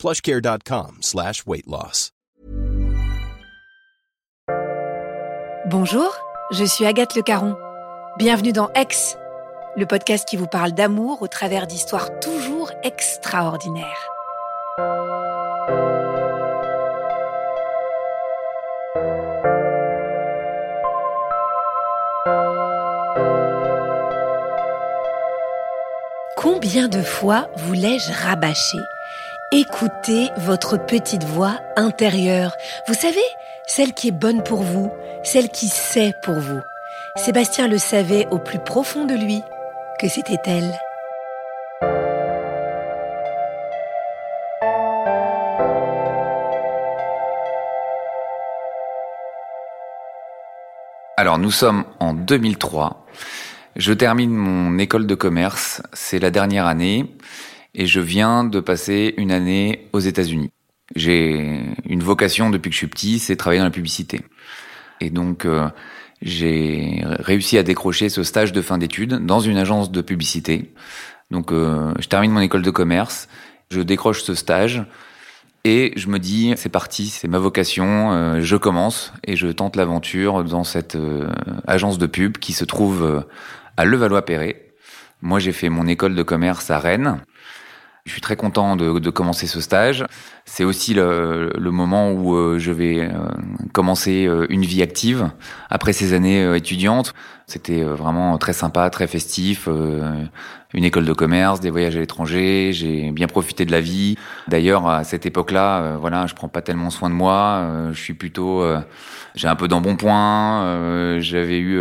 plushcare.com slash. Bonjour, je suis Agathe Le Caron. Bienvenue dans Ex, le podcast qui vous parle d'amour au travers d'histoires toujours extraordinaires. Combien de fois vous l'ai-je rabâché Écoutez votre petite voix intérieure. Vous savez, celle qui est bonne pour vous, celle qui sait pour vous. Sébastien le savait au plus profond de lui que c'était elle. Alors nous sommes en 2003. Je termine mon école de commerce, c'est la dernière année, et je viens de passer une année aux États-Unis. J'ai une vocation depuis que je suis petit, c'est travailler dans la publicité. Et donc euh, j'ai réussi à décrocher ce stage de fin d'études dans une agence de publicité. Donc euh, je termine mon école de commerce, je décroche ce stage et je me dis c'est parti, c'est ma vocation, euh, je commence et je tente l'aventure dans cette agence de pub qui se trouve à Levallois-Perret. Moi, j'ai fait mon école de commerce à Rennes. Je suis très content de, de commencer ce stage. C'est aussi le, le, moment où euh, je vais euh, commencer euh, une vie active après ces années étudiantes. C'était vraiment très sympa, très festif. Une école de commerce, des voyages à l'étranger. J'ai bien profité de la vie. D'ailleurs, à cette époque-là, voilà, je prends pas tellement soin de moi. Je suis plutôt, j'ai un peu d'embonpoint. J'avais eu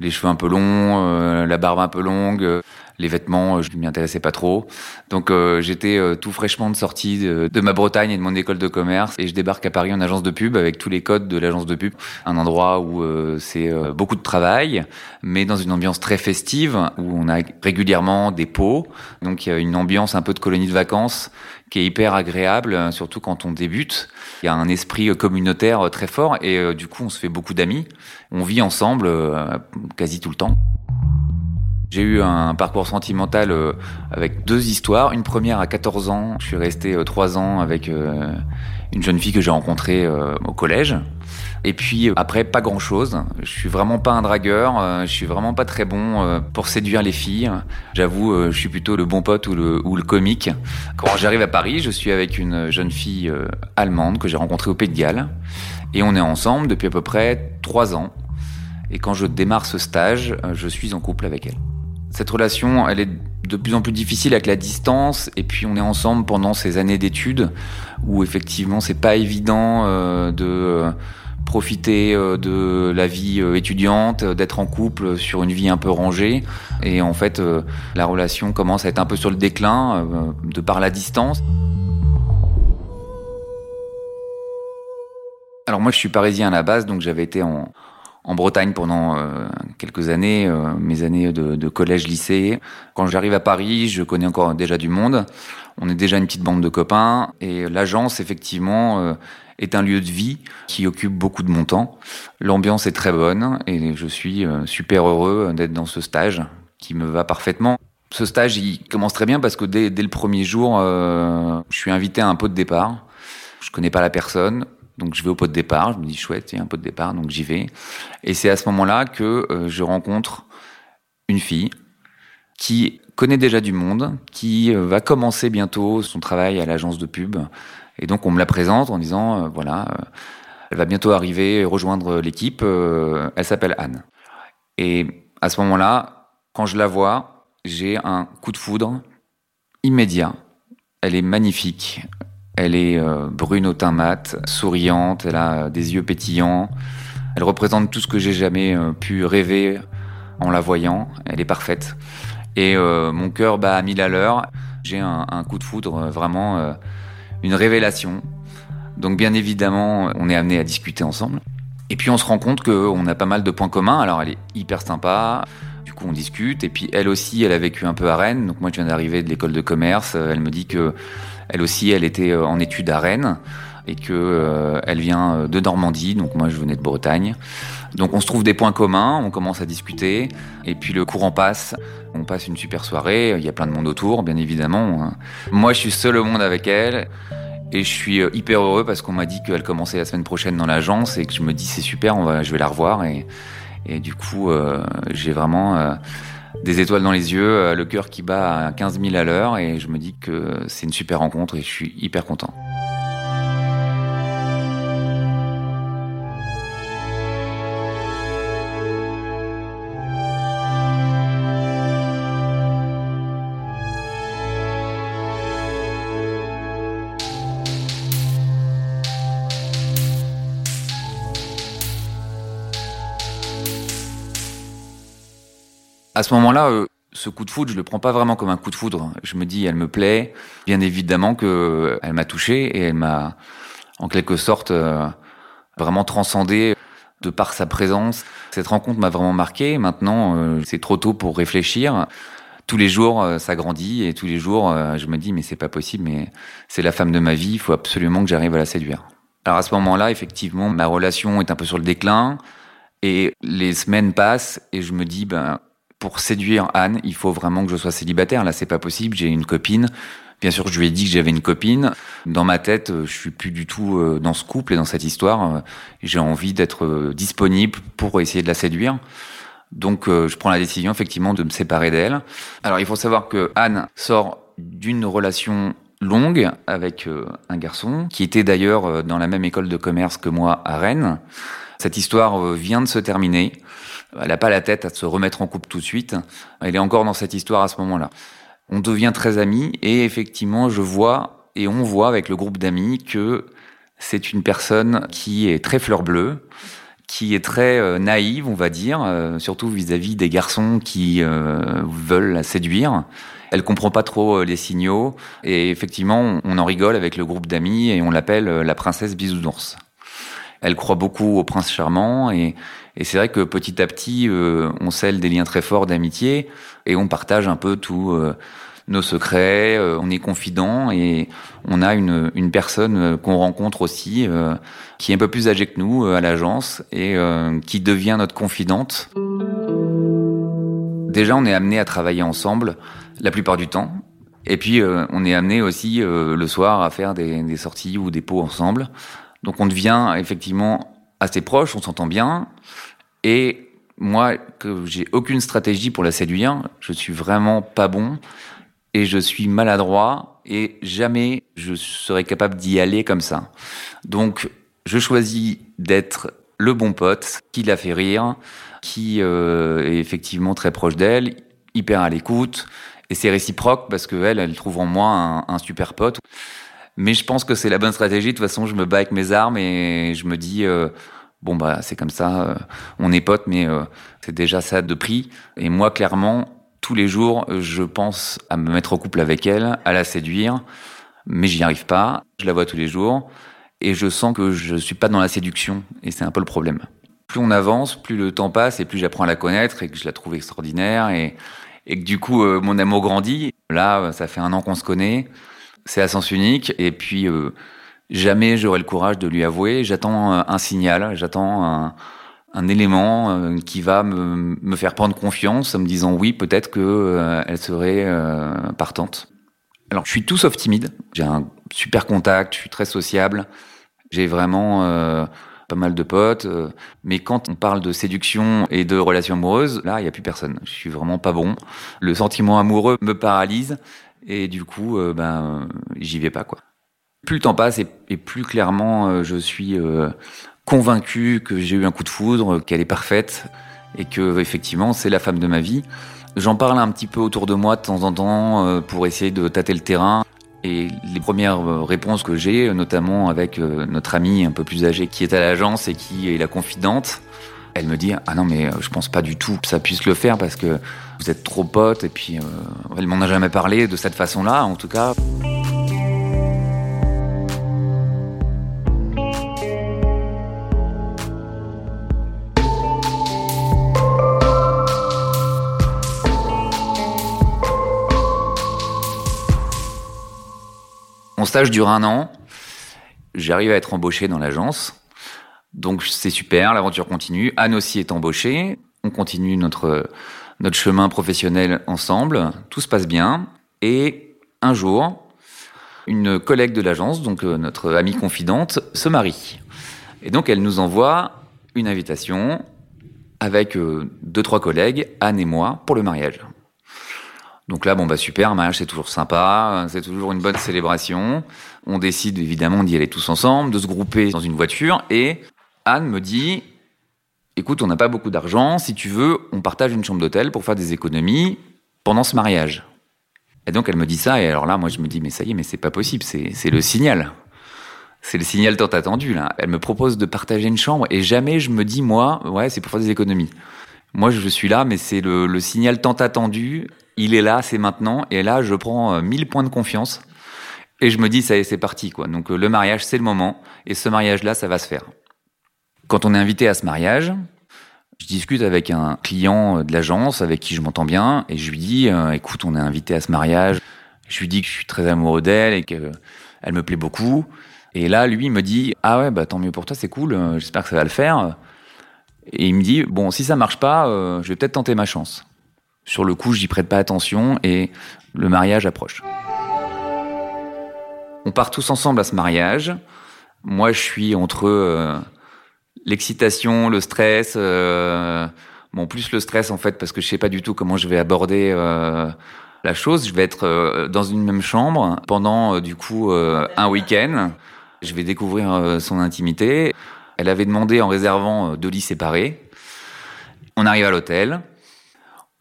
les cheveux un peu longs, la barbe un peu longue les vêtements, euh, je ne m'y intéressais pas trop. Donc euh, j'étais euh, tout fraîchement de sortie de, ma Bretagne et de mon école de commerce et je débarque à Paris en agence de pub avec tous les codes de l'agence de pub, un endroit où c'est beaucoup de travail, mais dans une ambiance très festive où on a régulièrement des pots. Donc il y a une ambiance un peu de colonie de vacances qui est hyper agréable, surtout quand on débute. Il y a un esprit communautaire très fort et du coup on se fait beaucoup d'amis. On vit ensemble quasi tout le temps. J'ai eu un parcours sentimental euh, avec deux histoires. Une première à 14 ans, je suis resté 3 euh, ans avec euh, une jeune fille que j'ai rencontrée au collège. Et puis après, pas grand chose. Je suis vraiment pas un dragueur. Je suis vraiment pas très bon pour séduire les filles. J'avoue, je suis plutôt le bon pote ou le, ou le comique. Quand j'arrive à Paris, je suis avec une jeune fille allemande que j'ai rencontrée au Pays de Galles. Et on est ensemble depuis à peu près 3 ans. Et quand je démarre ce stage, je suis en couple avec elle. Cette relation, elle est de plus en plus difficile avec la distance, et puis on est ensemble pendant ces années d'études où effectivement c'est pas évident euh, de euh, profiter euh, de la vie étudiante, d'être en couple sur une vie un peu rangée, et en fait la relation commence à être un peu sur le déclin de par la distance. Alors moi je suis parisien à la base, donc j'avais été en, en Bretagne pendant euh, quelques années, euh, mes années de, de collège-lycée. Quand j'arrive à Paris, je connais encore déjà du monde. On est déjà une petite bande de copains et l'agence, effectivement, euh, est un lieu de vie qui occupe beaucoup de mon temps. L'ambiance est très bonne et je suis super heureux d'être dans ce stage qui me va parfaitement. Ce stage, il commence très bien parce que dès, dès le premier jour, je suis invité à un pot de départ. Je connais pas la personne. Donc je vais au pot de départ, je me dis chouette, il y a un pot de départ, donc j'y vais. Et c'est à ce moment-là que euh, je rencontre une fille qui connaît déjà du monde, qui euh, va commencer bientôt son travail à l'agence de pub. Et donc on me la présente en disant, euh, voilà, elle va bientôt arriver, rejoindre l'équipe, elle s'appelle Anne. Et à ce moment-là, quand je la vois, j'ai un coup de foudre immédiat. Elle est magnifique. Elle est euh, brune au teint mat, souriante, elle a des yeux pétillants. Elle représente tout ce que j'ai jamais euh, pu rêver en la voyant. Elle est parfaite. Et euh, mon cœur bat à mille à l'heure. J'ai un, coup de foudre, vraiment une révélation. Donc bien évidemment, on est amené à discuter ensemble. Et puis on se rend compte qu'on a pas mal de points communs. Alors elle est hyper sympa. Du coup on discute. Et puis elle aussi, elle a vécu un peu à Rennes. Donc moi je viens d'arriver de l'école de commerce. Elle me dit que elle aussi, elle était en études à Rennes et que euh, elle vient de Normandie. Donc moi je venais de Bretagne. Donc on se trouve des points communs, on commence à discuter, et puis le courant passe, on passe une super soirée, il y a plein de monde autour, bien évidemment. Moi je suis seul au monde avec elle, et je suis euh, hyper heureux parce qu'on m'a dit qu'elle commençait la semaine prochaine dans l'agence et que je me dis c'est super, on va, je vais la revoir et, et du coup euh, j'ai vraiment euh, des étoiles dans les yeux, le cœur qui bat à 15 000 à l'heure et je me dis que c'est une super rencontre et je suis hyper content. À ce moment-là, euh, ce coup de foudre, je le prends pas vraiment comme un coup de foudre. Je me dis, elle me plaît. Bien évidemment que euh, elle m'a touché et elle m'a, en quelque sorte, euh, vraiment transcendé de par sa présence. Cette rencontre m'a vraiment marqué. Maintenant, c'est trop tôt pour réfléchir. Tous les jours, ça grandit et tous les jours, je me dis, mais c'est pas possible, mais c'est la femme de ma vie, il faut absolument que j'arrive à la séduire. Alors à ce moment-là, effectivement, ma relation est un peu sur le déclin et les semaines passent et je me dis, ben, pour séduire Anne, il faut vraiment que je sois célibataire. Là, c'est pas possible. J'ai une copine. Bien sûr, je lui ai dit que j'avais une copine. Dans ma tête, je suis plus du tout euh, dans ce couple et dans cette histoire. J'ai envie d'être euh, disponible pour essayer de la séduire. Donc, euh, je prends la décision effectivement de me séparer d'elle. Alors, il faut savoir que Anne sort d'une relation longue avec un garçon qui était d'ailleurs dans la même école de commerce que moi à Rennes. Cette histoire vient de se terminer. Elle n'a pas la tête à se remettre en couple tout de suite. Elle est encore dans cette histoire à ce moment-là. On devient très amis et effectivement, je vois et on voit avec le groupe d'amis que c'est une personne qui est très fleur bleue, qui est très euh, naïve, on va dire, euh, surtout vis-à-vis des garçons qui euh, veulent la séduire. Elle comprend pas trop les signaux et effectivement, on en rigole avec le groupe d'amis et on l'appelle la princesse bisounours. Elle croit beaucoup au prince charmant et, c'est vrai que petit à petit, euh, on scelle des liens très forts d'amitié et on partage un peu tous euh, nos secrets, euh, on est confident et on a une, une personne qu'on rencontre aussi qui est un peu plus âgée que nous à l'agence et qui devient notre confidente. Déjà, on est amené à travailler ensemble la plupart du temps. Et puis, on est amené aussi le soir à faire des sorties ou des pots ensemble. Donc, on devient effectivement assez proche, on s'entend bien. Et moi, que j'ai aucune stratégie pour la séduire, je suis vraiment pas bon et je suis maladroit et jamais je serai capable d'y aller comme ça. Donc, je choisis d'être le bon pote qui la fait rire, qui euh, est effectivement très proche d'elle, hyper à l'écoute. Et c'est réciproque parce qu'elle, elle trouve en moi un, un, super pote. Mais je pense que c'est la bonne stratégie. De toute façon, je me bats avec mes armes et je me dis, euh, bon bah c'est comme ça, euh, on est potes, mais euh, c'est déjà ça de prix. Et moi, clairement, tous les jours, je pense à me mettre au couple avec elle, à la séduire, mais j'y arrive pas. Je la vois tous les jours et je sens que je suis pas dans la séduction et c'est un peu le problème. Plus on avance, plus le temps passe et plus j'apprends à la connaître et que je la trouve extraordinaire et, et que du coup mon amour grandit. Là, ça fait un an qu'on se connaît, c'est à sens unique et puis jamais j'aurai le courage de lui avouer. J'attends un signal, j'attends un, élément euh, qui va me, faire prendre confiance en me disant oui, peut-être que euh, serait euh, partante. Alors, je suis tout sauf timide. J'ai un super contact, je suis très sociable. J'ai vraiment pas mal de potes. mais quand on parle de séduction et de relations amoureuses, là, il n'y a plus personne. Je suis vraiment pas bon. Le sentiment amoureux me paralyse. Et du coup, ben, j'y vais pas, quoi plus le temps passe et, plus clairement euh, je suis euh, convaincu que j'ai eu un coup de foudre, qu'elle est parfaite et que effectivement c'est la femme de ma vie. J'en parle un petit peu autour de moi de temps en temps euh, pour essayer de tâter le terrain. Et les premières réponses que j'ai, notamment avec notre amie un peu plus âgée qui est à l'agence et qui est la confidente, elle me dit Ah non, mais euh, je pense pas du tout que ça puisse le faire parce que vous êtes trop potes. Et puis, euh, elle m'en a jamais parlé de cette façon-là, en tout cas. Mon stage dure un an. J'arrive à être embauché dans l'agence. Donc c'est super, l'aventure continue. Anne aussi est embauchée. On continue notre, notre chemin professionnel ensemble. Tout se passe bien. Et un jour, une collègue de l'agence, donc euh, notre amie confidente, se marie. Et donc elle nous envoie une invitation avec euh, deux, trois collègues, Anne et moi, pour le mariage. Donc là, bon, bah super, mariage c'est toujours sympa, c'est toujours une bonne célébration. On décide évidemment d'y aller tous ensemble, de se grouper dans une voiture, et Anne me dit, écoute, on n'a pas beaucoup d'argent, si tu veux, on partage une chambre d'hôtel pour faire des économies pendant ce mariage. Et donc elle me dit ça, et alors là, moi je me dis, mais ça y est, mais c'est pas possible, c'est le signal. C'est le signal tant attendu, là. Elle me propose de partager une chambre, et jamais je me dis, moi, ouais, c'est pour faire des économies. Moi, je suis là, mais c'est le, le signal tant attendu il est là, c'est maintenant. Et là, je prends 1000 euh, points de confiance. Et je me dis, ça y est, c'est parti, quoi. Donc, euh, le mariage, c'est le moment. Et ce mariage-là, ça va se faire. Quand on est invité à ce mariage, je discute avec un client euh, de l'agence avec qui je m'entends bien. Et je lui dis, écoute, on est invité à ce mariage. Je lui dis que je suis très amoureux d'elle et qu'elle me plaît beaucoup. Et là, lui, il me dit, ah ouais, bah, tant mieux pour toi, c'est cool. J'espère que ça va le faire. Et il me dit, bon, si ça marche pas, je vais peut-être tenter ma chance. Sur le coup, j'y prête pas attention et le mariage approche. On part tous ensemble à ce mariage. Moi, je suis entre euh, l'excitation, le stress. Euh, bon, plus le stress en fait, parce que je sais pas du tout comment je vais aborder euh, la chose. Je vais être euh, dans une même chambre pendant du coup un week-end. Je vais découvrir son intimité. Elle avait demandé en réservant deux lits séparés. On arrive à l'hôtel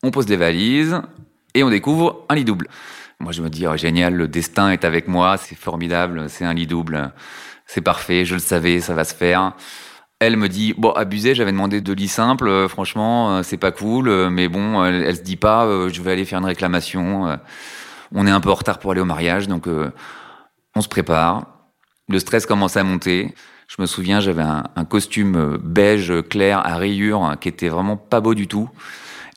on pose des valises et on découvre un lit double. Moi, je me dis, oh, génial, le destin est avec moi, c'est formidable, c'est un lit double, c'est parfait, je le savais, ça va se faire. Elle me dit, bon, abusé, j'avais demandé deux lits simples, euh, franchement, euh, c'est pas cool, euh, mais bon, elle, se dit pas, je vais aller faire une réclamation. on est un peu en retard pour aller au mariage, donc on se prépare. Le stress commence à monter. Je me souviens, j'avais un, costume beige clair à rayures qui était vraiment pas beau du tout.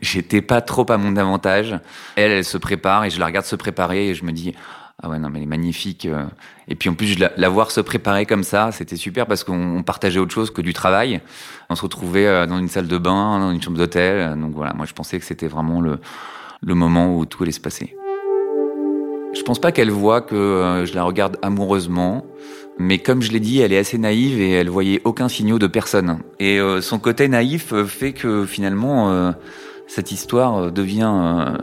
J'étais pas trop à mon avantage. Elle, elle se prépare et je la regarde se préparer et je me dis, ah ouais, non, mais elle est magnifique. Euh. Et puis en plus, la, la voir se préparer comme ça, c'était super parce qu'on partageait autre chose que du travail. On se retrouvait euh, dans une salle de bain, dans une chambre d'hôtel. Donc voilà, moi je pensais que c'était vraiment le, le moment où tout allait se passer. Je pense pas qu'elle voit que euh, je la regarde amoureusement, mais comme je l'ai dit, elle est assez naïve et elle voyait aucun signaux de personne. Et son côté naïf fait que finalement cette histoire euh, devient euh,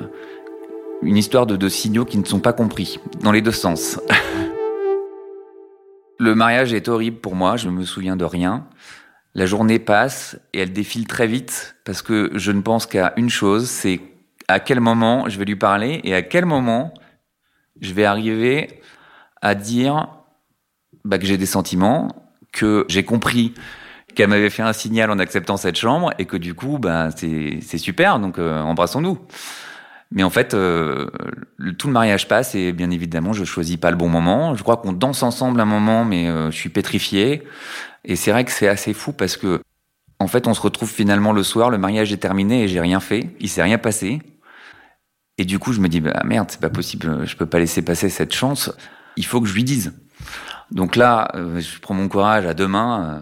une histoire de, signaux qui ne sont pas compris, dans les deux sens. Le mariage est horrible pour moi, je ne me souviens de rien. La journée passe et elle défile très vite parce que je ne pense qu'à une chose, c'est à quel moment je vais lui parler et à quel moment je vais arriver à dire bah, que j'ai des sentiments, que j'ai compris qu'elle m'avait fait un signal en acceptant cette chambre et que du coup, ben, c'est super, donc euh, embrassons-nous. Mais en fait, euh, tout le mariage passe et bien évidemment, je choisis pas le bon moment. Je crois qu'on danse ensemble un moment, mais euh, je suis pétrifié. Et c'est vrai que c'est assez fou parce que, en fait, on se retrouve finalement le soir, le mariage est terminé et j'ai rien fait, il s'est rien passé. Et du coup, je me dis, bah merde, c'est pas possible, je peux pas laisser passer cette chance. Il faut que je lui dise. Donc là, je prends mon courage à deux mains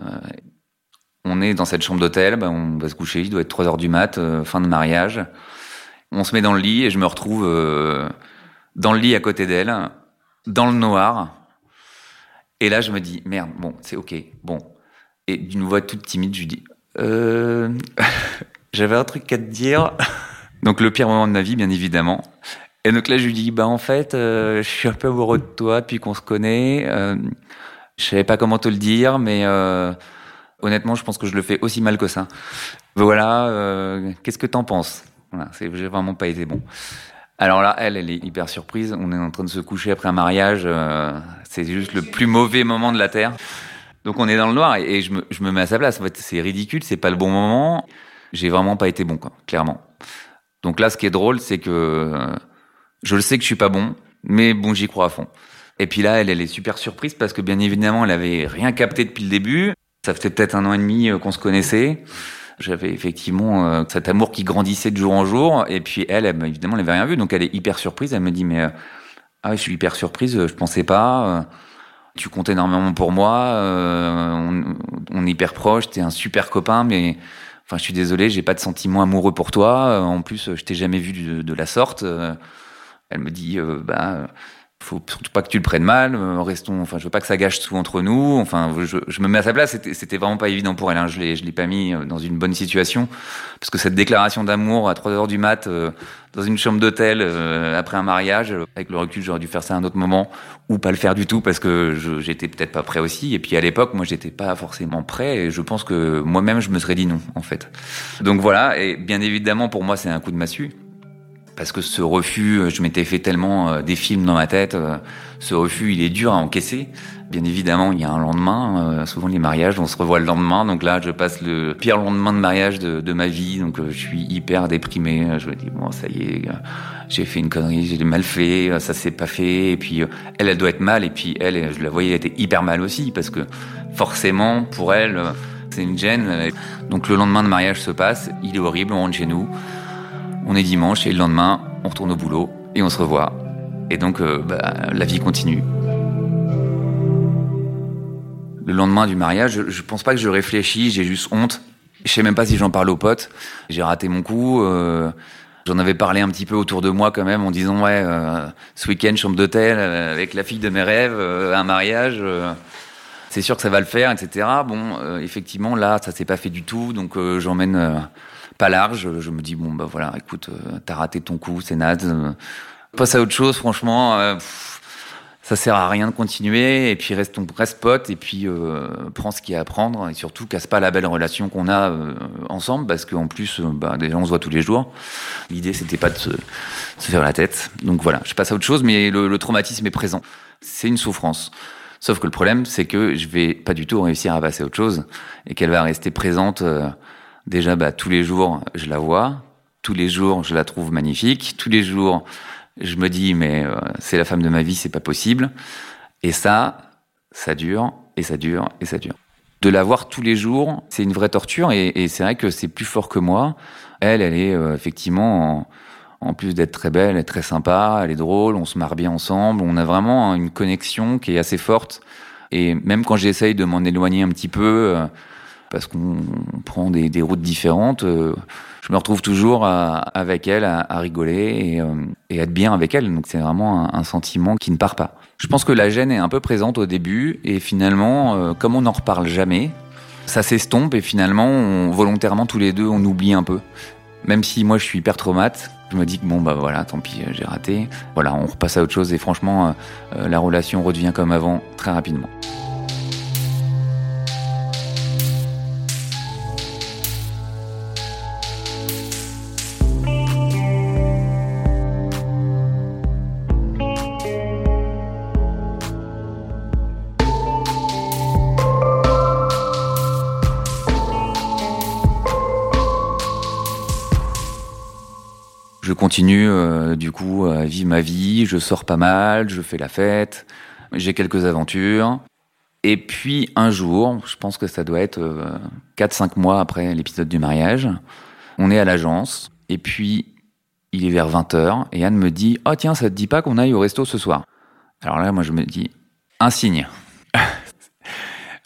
on est dans cette chambre d'hôtel, ben on va se coucher, il doit être 3 heures du mat, euh, fin de mariage. On se met dans le lit et je me retrouve euh, dans le lit à côté d'elle, dans le noir. Et là, je me dis, merde, bon, c'est ok, bon. Et d'une voix toute timide, je lui dis, euh, j'avais un truc à te dire. donc le pire moment de ma vie, bien évidemment. Et donc là, je lui dis, bah en fait, je suis un peu amoureux de toi depuis qu'on se connaît. je savais pas comment te le dire, mais Honnêtement, je pense que je le fais aussi mal que ça. Voilà, euh, qu'est-ce que t'en penses? Voilà, vraiment pas été bon. Alors là, elle, elle est hyper surprise. On est en train de se coucher après un mariage. Euh, c'est juste le plus mauvais moment de la terre. Donc on est dans le noir et, je, me, je, me, mets à sa place. En fait, c'est ridicule, c'est pas le bon moment. J'ai vraiment pas été bon, clairement. Donc là, ce qui est drôle, c'est que euh, je le sais que je suis pas bon, mais bon, j'y crois à fond. Et puis là, elle, elle est super surprise parce que bien évidemment, elle avait rien capté depuis le début. Ça faisait peut-être un an et demi euh, qu'on se connaissait. J'avais effectivement euh, cet amour qui grandissait de jour en jour. Et puis elle, évidemment, elle n'avait rien vu. Donc elle est hyper surprise. Elle me dit, mais euh, Ah je suis hyper surprise, je pensais pas. Tu comptes énormément pour moi, on, est hyper proche, t'es un super copain, mais enfin je suis désolé, j'ai pas de sentiment amoureux pour toi. En plus, je t'ai jamais vu de la sorte. Elle me dit, bah faut surtout pas que tu le prennes mal. Euh, restons, enfin, je veux pas que ça gâche tout entre nous. Enfin, je, je me mets à sa place. C'était, vraiment pas évident pour elle. Hein. Je l'ai, je l'ai pas mis euh, dans une bonne situation parce que cette déclaration d'amour à 3 heures du mat euh, dans une chambre d'hôtel après un mariage, avec le recul, j'aurais dû faire ça à un autre moment ou pas le faire du tout parce que je, j'étais peut-être pas prêt aussi. Et puis à l'époque, moi, j'étais pas forcément prêt. Et je pense que moi-même, je me serais dit non, en fait. Donc voilà. Et bien évidemment, pour moi, c'est un coup de massue parce que ce refus, euh, je m'étais fait tellement euh, des films dans ma tête, euh, ce refus, il est dur à encaisser. Bien évidemment, il y a un lendemain. souvent, les mariages, on se revoit le lendemain. Donc là, je passe le pire lendemain de mariage de, ma vie. Donc, je suis hyper déprimé. Je me dis, bon, ça y est, j'ai fait une connerie, j'ai mal fait, ça s'est pas fait. Et puis, elle, elle doit être mal. Et puis, elle, je la voyais, elle était hyper mal aussi. Parce que forcément, pour elle, c'est une gêne. Donc, le lendemain de mariage se passe. Il est horrible, on rentre chez nous on est dimanche et le lendemain, on retourne au boulot et on se revoit. Et donc, euh, bah, la vie continue. Le lendemain du mariage, je, pense pas que je réfléchis, j'ai juste honte. Je sais même pas si j'en parle aux potes. J'ai raté mon coup. Euh, j'en avais parlé un petit peu autour de moi quand même en disant ouais, euh, ce week-end chambre d'hôtel avec la fille de mes rêves, un mariage. c'est sûr que ça va le faire, etc. Bon, effectivement là, ça s'est pas fait du tout, donc j'emmène pas large. Je me dis bon bah voilà, écoute, euh, t'as raté ton coup, c'est naze. Euh, passe à autre chose, franchement. Euh, ça sert à rien de continuer et puis reste reste pote et puis prends ce qu'il y a à prendre et surtout casse pas la belle relation qu'on a ensemble parce qu'en plus bah, déjà on se voit tous les jours l'idée c'était pas de se, faire la tête donc voilà je passe à autre chose mais le, le traumatisme est présent c'est une souffrance sauf que le problème c'est que je vais pas du tout réussir à passer à autre chose et qu'elle va rester présente Déjà, bah, tous les jours, je la vois. Tous les jours, je la trouve magnifique. Tous les jours, je me dis, mais euh, c'est la femme de ma vie, c'est pas possible. Et ça, ça dure, et ça dure, et ça dure. De la voir tous les jours, c'est une vraie torture, et, c'est vrai que c'est plus fort que moi. Elle, elle est euh, effectivement, en, plus d'être très belle, elle est très sympa, elle est drôle, on se marre bien ensemble, on a vraiment une connexion qui est assez forte. Et même quand j'essaye de m'en éloigner un petit peu, euh, parce qu'on prend des, des, routes différentes. Euh, je me retrouve toujours avec elle à, rigoler et, euh, et, être bien avec elle. Donc c'est vraiment un, sentiment qui ne part pas. Je pense que la gêne est un peu présente au début et finalement, euh, comme on n'en reparle jamais, ça s'estompe et finalement, on, volontairement tous les deux, on oublie un peu. Même si moi je suis hyper traumate, je me dis que bon bah voilà, tant pis, j'ai raté. Voilà, on repasse à autre chose et franchement, la relation redevient comme avant très rapidement. Continue euh, du coup à vivre ma vie, je sors pas mal, je fais la fête, j'ai quelques aventures. Et puis un jour, je pense que ça doit être 4-5 euh, mois après l'épisode du mariage, on est à l'agence, et puis il est vers 20h, et Anne me dit « Oh tiens, ça te dit pas qu'on aille au resto ce soir ?» Alors là, moi je me dis « Un signe !»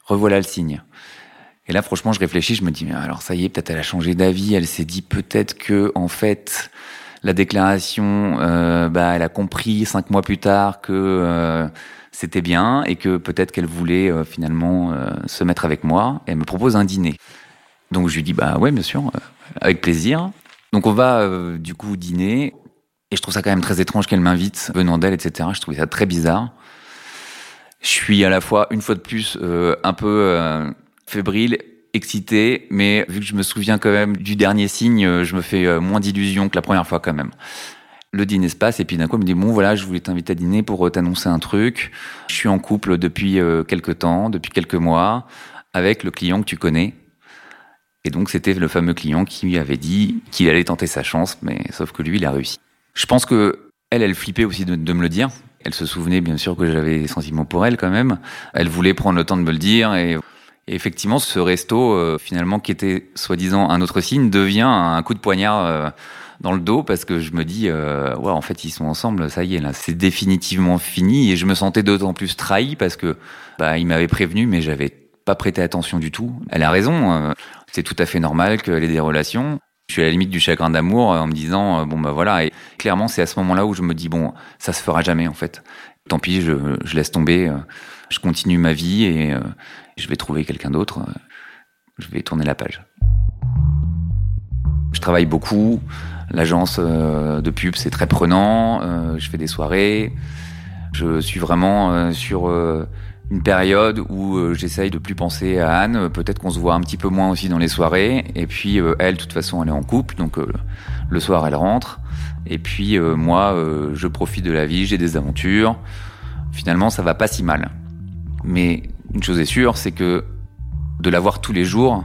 Revoilà le signe. Et là, franchement, je réfléchis, je me dis, alors ça y est, peut-être elle a changé d'avis, elle s'est dit peut-être que, en fait, la déclaration, euh, bah, elle a compris cinq mois plus tard que euh, c'était bien et que peut-être qu'elle voulait euh, finalement se mettre avec moi. Et elle me propose un dîner. Donc je lui dis bah ouais bien sûr, avec plaisir. Donc on va du coup dîner et je trouve ça quand même très étrange qu'elle m'invite venant d'elle, etc. Je trouvais ça très bizarre. Je suis à la fois une fois de plus un peu fébrile excité, mais vu que je me souviens quand même du dernier signe, euh, je me fais euh, moins d'illusions que la première fois quand même. Le dîner se passe et puis d'un coup, elle me dit bon voilà, je voulais t'inviter à dîner pour euh, t'annoncer un truc. Je suis en couple depuis quelques temps, depuis quelques mois, avec le client que tu connais. Et donc c'était le fameux client qui lui avait dit qu'il allait tenter sa chance, mais sauf que lui, il a réussi. Je pense que elle, elle flippait aussi de, de me le dire. Elle se souvenait bien sûr que j'avais des sentiments pour elle quand même. Elle voulait prendre le temps de me le dire et et effectivement, ce resto, euh, finalement, qui était soi-disant un autre signe, devient un coup de poignard euh, dans le dos parce que je me dis, euh, ouais, en fait, ils sont ensemble, ça y est, là, c'est définitivement fini. Et je me sentais d'autant plus trahi parce que bah, il m'avait prévenu, mais j'avais pas prêté attention du tout. Elle a raison, euh, c'est tout à fait normal qu'elle ait des relations. Je suis à la limite du chagrin d'amour en me disant, bon bah voilà. Et clairement, c'est à ce moment-là où je me dis, bon, ça se fera jamais en fait. Tant pis, je, je laisse tomber, je continue ma vie et je vais trouver quelqu'un d'autre. Je vais tourner la page. Je travaille beaucoup. L'agence euh, de pub, c'est très prenant. Euh, je fais des soirées. Je suis vraiment euh, sur une période où j'essaye de plus penser à Anne. Peut-être qu'on se voit un petit peu moins aussi dans les soirées. Et puis elle, de toute façon, elle est en couple, donc le soir, elle rentre. Et puis moi, je profite de la vie, j'ai des aventures. Finalement, ça va pas si mal. Mais une chose est sûre, c'est que de la voir tous les jours,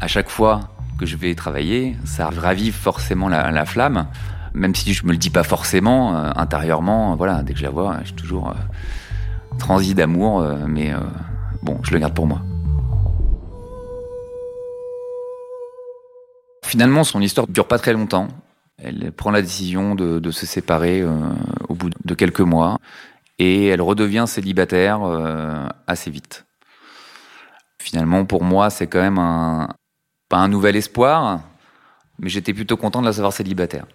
à chaque fois que je vais travailler, ça ravive forcément la, flamme, même si je me le dis pas forcément euh, intérieurement. Voilà, dès que je la vois, je suis toujours euh, transi d'amour, euh, mais bon, je le garde pour moi. Finalement, son histoire dure pas très longtemps. Elle prend la décision de, se séparer au bout de quelques mois et elle redevient célibataire assez vite. Finalement, pour moi, c'est quand même un, pas un nouvel espoir, mais j'étais plutôt content de la savoir célibataire.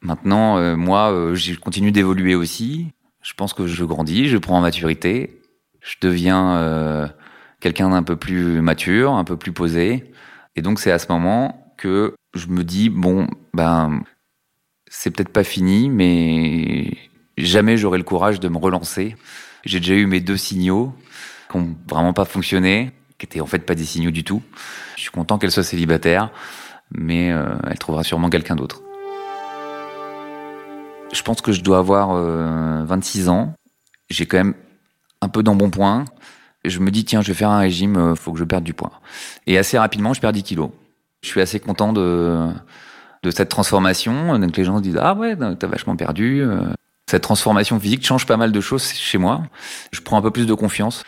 Maintenant, euh, moi, euh, je continue d'évoluer aussi. Je pense que je grandis, je prends en maturité, je deviens euh, quelqu'un d'un peu plus mature, un peu plus posé. Et donc, c'est à ce moment que je me dis bon, ben, c'est peut-être pas fini, mais jamais j'aurai le courage de me relancer. J'ai déjà eu mes deux signaux qui n'ont vraiment pas fonctionné qui étaient en fait pas des signaux du tout. Je suis content qu'elle soit célibataire, mais euh, elle trouvera sûrement quelqu'un d'autre. Je pense que je dois avoir 26 euh, ans. J'ai quand même un peu d'embonpoint. Je me dis, tiens, je vais faire un régime, euh, faut que je perde du poids. Et assez rapidement, je perds 10 kilos. Je suis assez content de, de cette transformation. Donc les gens se disent, ah ouais, t'as vachement perdu. Cette transformation physique change pas mal de choses chez moi. Je prends un peu plus de confiance.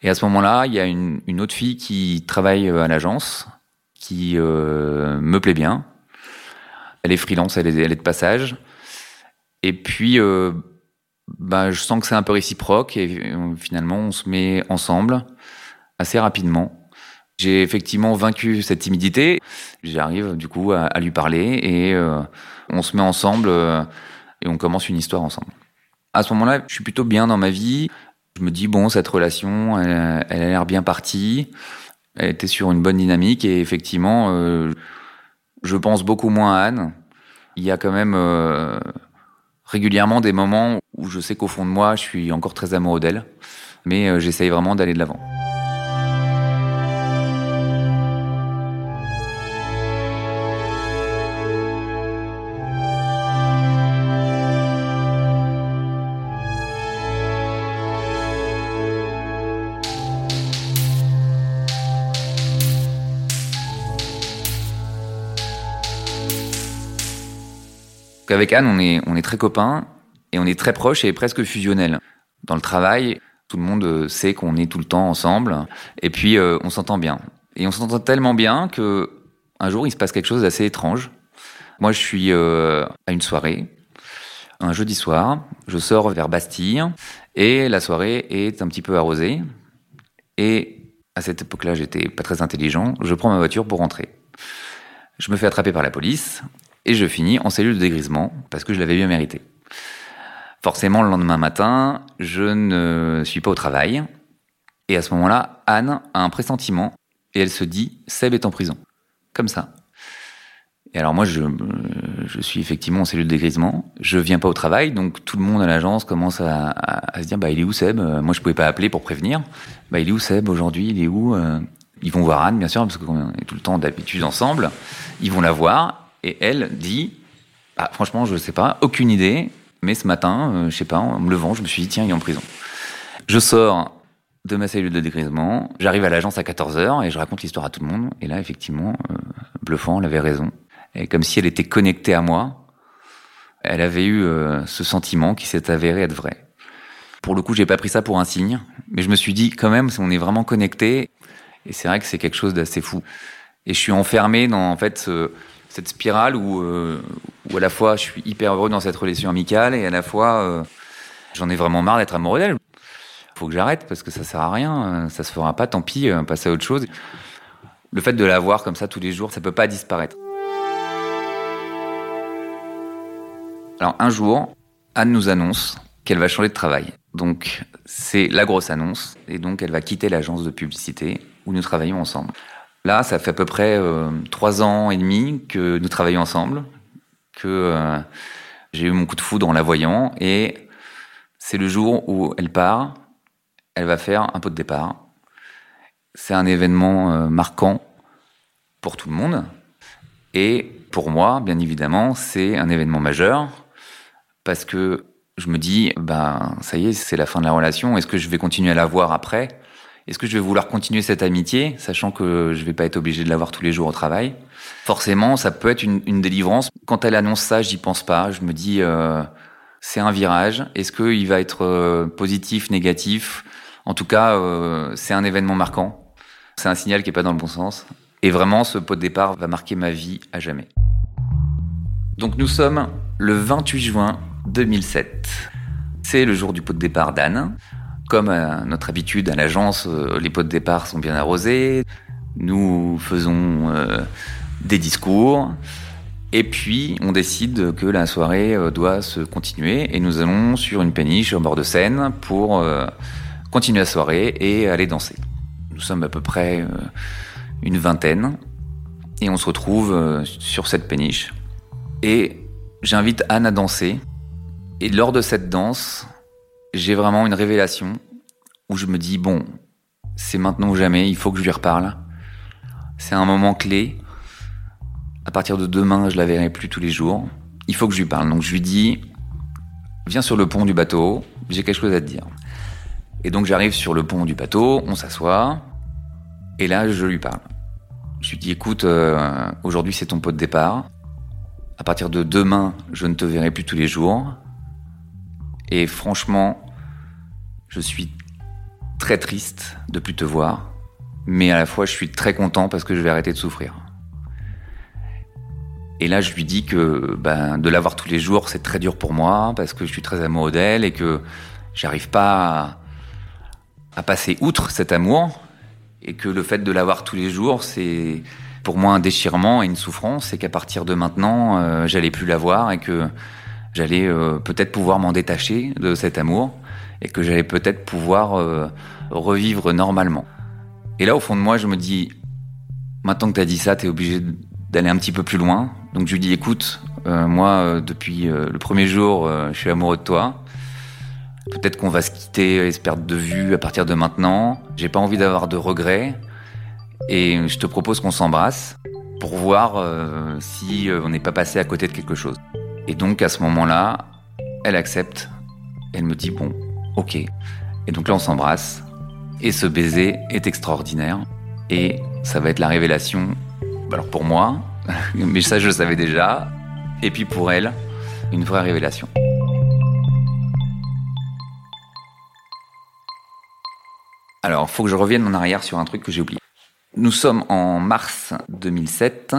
Et à ce moment-là, il y a une, une, autre fille qui travaille euh, à l'agence, qui euh, me plaît bien. Elle est freelance, elle est, elle est de passage. Et puis, euh, bah, je sens que c'est un peu réciproque et euh, finalement, on se met ensemble assez rapidement. J'ai effectivement vaincu cette timidité. J'arrive du coup à, à, lui parler et euh, on se met ensemble et on commence une histoire ensemble. À ce moment-là, je suis plutôt bien dans ma vie. Je me dis, bon, cette relation, elle, a l'air bien partie. Elle était sur une bonne dynamique et effectivement, euh, je pense beaucoup moins à Anne. Il y a quand même euh, régulièrement des moments où je sais qu'au fond de moi, je suis encore très amoureux d'elle, mais euh, j'essaye vraiment d'aller de l'avant. Avec Anne, on est, on est très copains et on est très proches et presque fusionnels. Dans le travail, tout le monde euh, sait qu'on est tout le temps ensemble et puis euh, on s'entend bien. Et on s'entend tellement bien que un jour il se passe quelque chose d'assez étrange. Moi, je suis euh, à une soirée, un jeudi soir, je sors vers Bastille et la soirée est un petit peu arrosée. Et à cette époque-là, j'étais pas très intelligent. Je prends ma voiture pour rentrer. Je me fais attraper par la police et je finis en cellule de dégrisement parce que je l'avais bien mérité. Forcément, le lendemain matin, je ne suis pas au travail. Et à ce moment-là, Anne a un pressentiment et elle se dit Seb est en prison. Comme ça. Et alors moi, je, suis effectivement en cellule de dégrisement. Je viens pas au travail, donc tout le monde à l'agence commence à, à, se dire bah il est où Seb? Moi, je pouvais pas appeler pour prévenir. Bah il est où Seb aujourd'hui? Il est où? Euh, Ils vont voir Anne, bien sûr, parce qu'on est tout le temps d'habitude ensemble. Ils vont la voir et elle dit ah, Franchement, je ne sais pas, aucune idée, mais ce matin, euh, je sais pas, en me levant, je me suis dit Tiens, il est en prison. Je sors de ma cellule de dégrisement, j'arrive à l'agence à 14h et je raconte l'histoire à tout le monde. Et là, effectivement, euh, bluffant, elle avait raison. Et comme si elle était connectée à moi, elle avait eu euh, ce sentiment qui s'est avéré être vrai. Pour le coup, j'ai pas pris ça pour un signe, mais je me suis dit quand même, on est vraiment connecté, et c'est vrai que c'est quelque chose d'assez fou. Et je suis enfermé dans en fait ce, cette spirale où, euh, où à la fois je suis hyper heureux dans cette relation amicale et à la fois euh, j'en ai vraiment marre d'être amoureux d'elle. Faut que j'arrête parce que ça sert à rien, ça se fera pas, tant pis, passer à autre chose. Le fait de la voir comme ça tous les jours, ça peut pas disparaître. Alors un jour, Anne nous annonce qu'elle va changer de travail. Donc c'est la grosse annonce et donc elle va quitter l'agence de publicité où nous travaillons ensemble. Là, ça fait à peu près euh, trois ans et demi que nous travaillons ensemble, que euh, j'ai eu mon coup de foudre en la voyant, et c'est le jour où elle part, elle va faire un pot de départ. C'est un événement euh, marquant pour tout le monde, et pour moi, bien évidemment, c'est un événement majeur, parce que je me dis, ben ça y est, c'est la fin de la relation, est-ce que je vais continuer à la voir après? Est-ce que je vais vouloir continuer cette amitié, sachant que je vais pas être obligé de la voir tous les jours au travail? Forcément, ça peut être une, délivrance. Quand elle annonce ça, j'y pense pas. Je me dis, euh, c'est un virage. Est-ce qu'il va être euh, positif, négatif? En tout cas, euh, c'est un événement marquant. C'est un signal qui est pas dans le bon sens. Et vraiment, ce pot de départ va marquer ma vie à jamais. Donc nous sommes le 28 juin 2007. C'est le jour du pot de départ d'Anne. Comme à notre habitude à l'agence, euh, les pots de départ sont bien arrosés. Nous faisons euh, des discours. Et puis, on décide que la soirée euh, doit se continuer et nous allons sur une péniche au bord de Seine pour continuer la soirée et aller danser. Nous sommes à peu près une vingtaine et on se retrouve sur cette péniche. Et j'invite Anne à danser. Et lors de cette danse, j'ai vraiment une révélation où je me dis, bon, c'est maintenant ou jamais, il faut que je lui reparle. C'est un moment clé. À partir de demain, je la verrai plus tous les jours. Il faut que je lui parle. Donc je lui dis, viens sur le pont du bateau, j'ai quelque chose à te dire. Et donc j'arrive sur le pont du bateau, on s'assoit, et là je lui parle. Je lui dis, écoute, euh, aujourd'hui c'est ton pot de départ. À partir de demain, je ne te verrai plus tous les jours. Et franchement, je suis très triste de plus te voir, mais à la fois je suis très content parce que je vais arrêter de souffrir. Et là, je lui dis que ben, de l'avoir tous les jours, c'est très dur pour moi parce que je suis très amoureux d'elle et que j'arrive pas à, passer outre cet amour et que le fait de l'avoir tous les jours, c'est pour moi un déchirement et une souffrance et qu'à partir de maintenant, euh, j'allais plus la voir et que j'allais euh, peut-être pouvoir m'en détacher de cet amour et que j'allais peut-être pouvoir euh, revivre normalement. Et là, au fond de moi, je me dis, maintenant que tu as dit ça, tu es obligé d'aller un petit peu plus loin. Donc je lui dis, écoute, euh, moi, depuis le premier jour, je suis amoureux de toi. Peut-être qu'on va se quitter et se perdre de vue à partir de maintenant. J'ai pas envie d'avoir de regrets. Et je te propose qu'on s'embrasse pour voir si on n'est pas passé à côté de quelque chose. Et donc à ce moment-là, elle accepte. Elle me dit bon, ok. Et donc là, on s'embrasse. Et ce baiser est extraordinaire. Et ça va être la révélation. Alors pour moi, mais ça je le savais déjà. Et puis pour elle, une vraie révélation. Alors, faut que je revienne en arrière sur un truc que j'ai oublié. Nous sommes en mars 2007,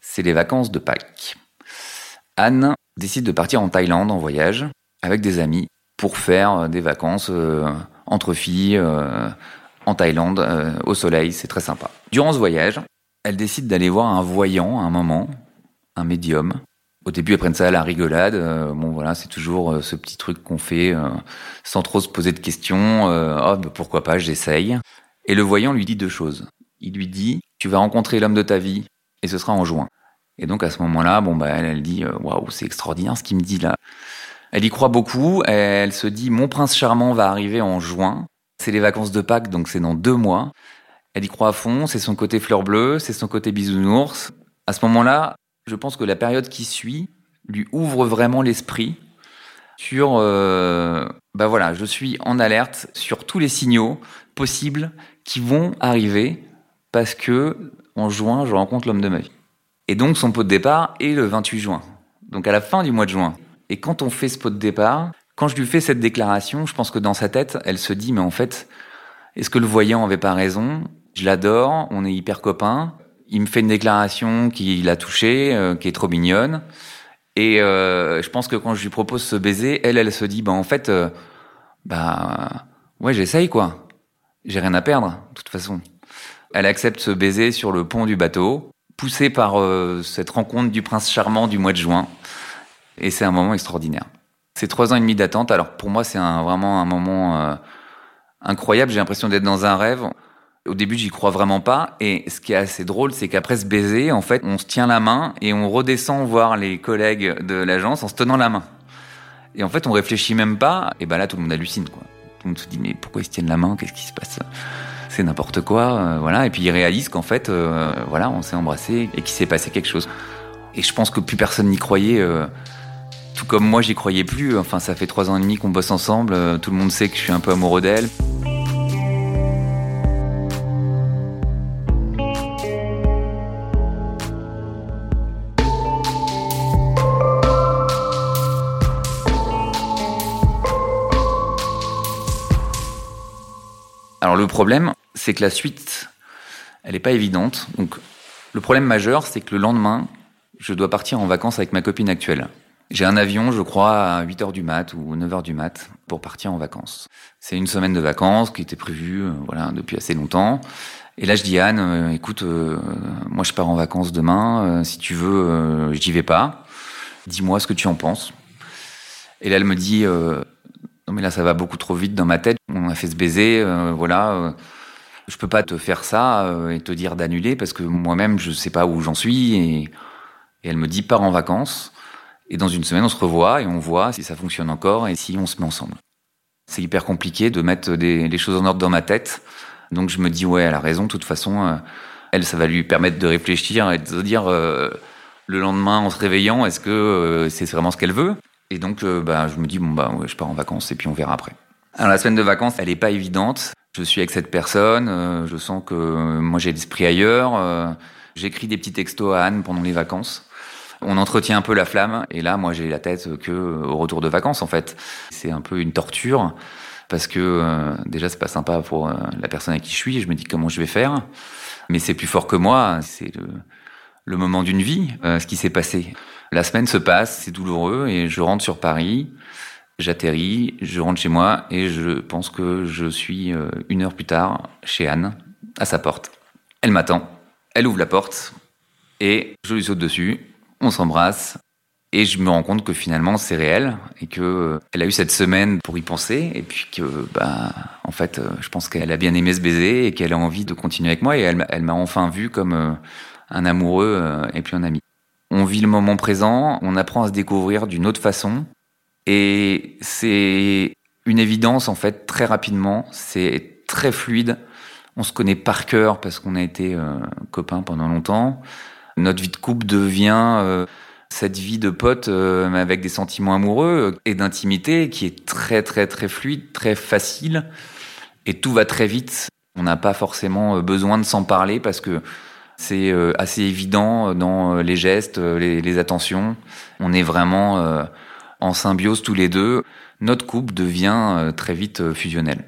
c'est les vacances de Pâques. Anne décide de partir en Thaïlande en voyage avec des amis pour faire euh, des vacances euh, entre filles euh, en Thaïlande au soleil. C'est très sympa. Durant ce voyage, elle décide d'aller voir un voyant à un moment, un médium. Au début, elle prennent ça à la rigolade. bon, voilà, c'est toujours ce petit truc qu'on fait sans trop se poser de questions. oh, bah, pourquoi pas, j'essaye. Et le voyant lui dit deux choses. Il lui dit, tu vas rencontrer l'homme de ta vie et ce sera en juin. Et donc à ce moment-là, bon bah elle, elle dit euh, waouh c'est extraordinaire ce qu'il me dit là. Elle y croit beaucoup. Elle se dit mon prince charmant va arriver en juin. C'est les vacances de Pâques donc c'est dans deux mois. Elle y croit à fond. C'est son côté fleur bleue, c'est son côté bisounours. À ce moment-là, je pense que la période qui suit lui ouvre vraiment l'esprit sur euh, bah voilà, je suis en alerte sur tous les signaux possibles qui vont arriver parce que en juin je rencontre l'homme de ma vie. Et donc son pot de départ est le 28 juin, donc à la fin du mois de juin. Et quand on fait ce pot de départ, quand je lui fais cette déclaration, je pense que dans sa tête, elle se dit, mais en fait, est-ce que le voyant avait pas raison? Je l'adore, on est hyper copains. il me fait une déclaration qui l'a touché, euh, qui est trop mignonne. Et euh, je pense que quand je lui propose ce baiser, elle, elle se dit, bah en fait, euh, bah ouais, j'essaye quoi. J'ai rien à perdre, de toute façon. Elle accepte ce baiser sur le pont du bateau, poussée par cette rencontre du prince charmant du mois de juin. Et c'est un moment extraordinaire. C'est trois ans et demi d'attente. Alors pour moi, c'est vraiment un moment incroyable. J'ai l'impression d'être dans un rêve. Au début, j'y crois vraiment pas. Et ce qui est assez drôle, c'est qu'après ce baiser, en fait, on se tient la main et on redescend voir les collègues de l'agence en se tenant la main. Et en fait, on réfléchit même pas. Et ben là, tout le monde hallucine, quoi. Tout le monde se dit, mais pourquoi ils se tiennent la main? Qu'est-ce qui se passe? N'importe quoi, euh, voilà. Et puis ils réalisent qu'en fait, euh, voilà, on s'est embrassé et qu'il s'est passé quelque chose. Et je pense que plus personne n'y croyait. Euh, tout comme moi, j'y croyais plus. Enfin, ça fait trois ans et demi qu'on bosse ensemble. tout le monde sait que je suis un peu amoureux d'elle. Alors le problème, c'est que la suite, elle n'est pas évidente. Donc le problème majeur, c'est que le lendemain, je dois partir en vacances avec ma copine actuelle. J'ai un avion, je crois, à 8 heures du mat ou 9 heures du mat pour partir en vacances. C'est une semaine de vacances qui était prévue, euh, voilà, depuis assez longtemps. Et là, je dis Anne, euh, écoute, euh, moi je pars en vacances demain. si tu veux, j'y vais pas. Dis-moi ce que tu en penses. Et là, elle me dit, non mais là ça va beaucoup trop vite dans ma tête. On a fait ce baiser, voilà. Euh, je peux pas te faire ça euh, et te dire d'annuler parce que moi-même je sais pas où j'en suis et, elle me dit pars en vacances et dans une semaine on se revoit et on voit si ça fonctionne encore et si on se met ensemble. C'est hyper compliqué de mettre des, les choses en ordre dans ma tête. Donc je me dis ouais elle a raison. De toute façon elle ça va lui permettre de réfléchir et de se dire le lendemain en se réveillant est-ce que c'est vraiment ce qu'elle veut? Et donc, euh, bah, je me dis, bon, bah, ouais, je pars en vacances et puis on verra après. Alors, la semaine de vacances, elle n'est pas évidente. Je suis avec cette personne, euh, je sens que euh, moi j'ai l'esprit ailleurs. J'écris des petits textos à Anne pendant les vacances. On entretient un peu la flamme, et là, moi, j'ai la tête que au retour de vacances, en fait. C'est un peu une torture, parce que déjà, c'est pas sympa pour la personne à qui je suis, je me dis comment je vais faire. Mais c'est plus fort que moi, c'est le, le moment d'une vie, ce qui s'est passé. La semaine se passe, c'est douloureux, et je rentre sur Paris, j'atterris, je rentre chez moi, et je pense que je suis euh, une heure plus tard chez Anne, à sa porte. Elle m'attend, elle ouvre la porte, et je lui saute dessus, on s'embrasse, et je me rends compte que finalement c'est réel et que euh, elle a eu cette semaine pour y penser et puis que bah en fait euh, je pense qu'elle a bien aimé ce baiser et qu'elle a envie de continuer avec moi et elle, m'a enfin vu comme un amoureux et puis un ami. On vit le moment présent, on apprend à se découvrir d'une autre façon. Et c'est une évidence, en fait, très rapidement. C'est très fluide. On se connaît par cœur parce qu'on a été euh, copains pendant longtemps. Notre vie de couple devient euh, cette vie de pote euh, avec des sentiments amoureux et d'intimité qui est très, très, très fluide, très facile. Et tout va très vite. On n'a pas forcément besoin de s'en parler parce que c'est assez évident dans les gestes, les, attentions. On est vraiment en symbiose tous les deux. Notre couple devient très vite fusionnel.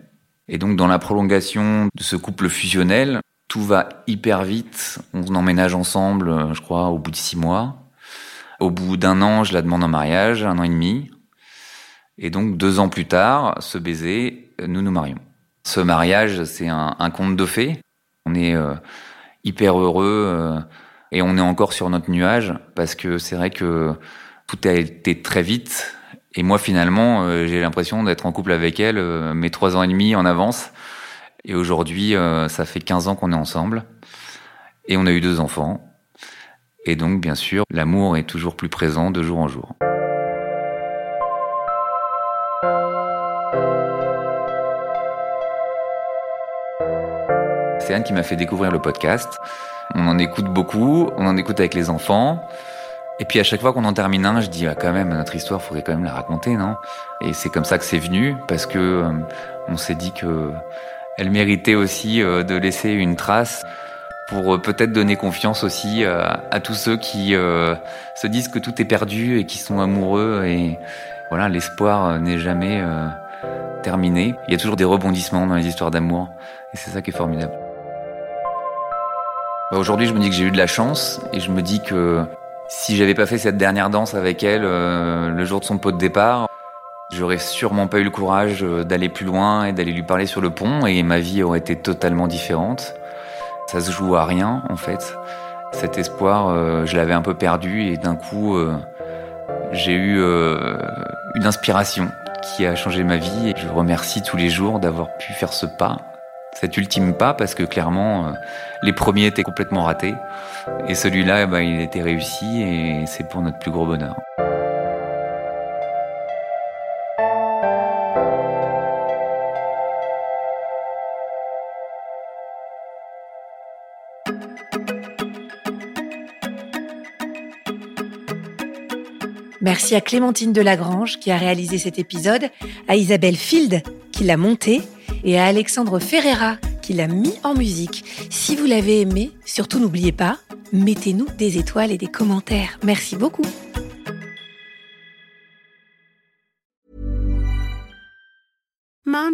Et donc dans la prolongation de ce couple fusionnel, tout va hyper vite. On emménage ensemble, je crois, au bout de six mois. Au bout d'un an, je la demande en mariage, un an et demi. Et donc deux ans plus tard, ce baiser, nous nous marions. Ce mariage, c'est un, conte de fées. On est hyper heureux euh, et on est encore sur notre nuage parce que c'est vrai que tout a été très vite et moi finalement euh, j'ai l'impression d'être en couple avec elle euh, mes trois ans et demi en avance et aujourd'hui ça fait 15 ans qu'on est ensemble et on a eu deux enfants et donc bien sûr l'amour est toujours plus présent de jour en jour. c'est Anne qui m'a fait découvrir le podcast. On en écoute beaucoup, on en écoute avec les enfants. Et puis à chaque fois qu'on en termine un, je dis ah, quand même notre histoire, faudrait quand même la raconter, non? Et c'est comme ça que c'est venu parce que euh, on s'est dit que elle méritait aussi euh, de laisser une trace pour euh, peut-être donner confiance aussi à tous ceux qui se disent que tout est perdu et qui sont amoureux et voilà, l'espoir n'est jamais terminé. Il y a toujours des rebondissements dans les histoires d'amour et c'est ça qui est formidable. Bah, aujourd'hui, je me dis que j'ai eu de la chance et je me dis que si j'avais pas fait cette dernière danse avec elle euh, le jour de son pot de départ, j'aurais sûrement pas eu le courage euh, d'aller plus loin et d'aller lui parler sur le pont et ma vie aurait été totalement différente. Ça se joue à rien en fait. Cet espoir, euh, je l'avais un peu perdu et d'un coup, j'ai eu une inspiration qui a changé ma vie et je remercie tous les jours d'avoir pu faire ce pas cet ultime pas parce que clairement euh, les premiers étaient complètement ratés et celui-là eh ben, il était réussi et c'est pour notre plus gros bonheur. Merci à Clémentine Delagrange qui a réalisé cet épisode, à Isabelle Field qui l'a monté et à Alexandre Ferreira qui l'a mis en musique. Si vous l'avez aimé, surtout n'oubliez pas, mettez-nous des étoiles et des commentaires. Merci beaucoup.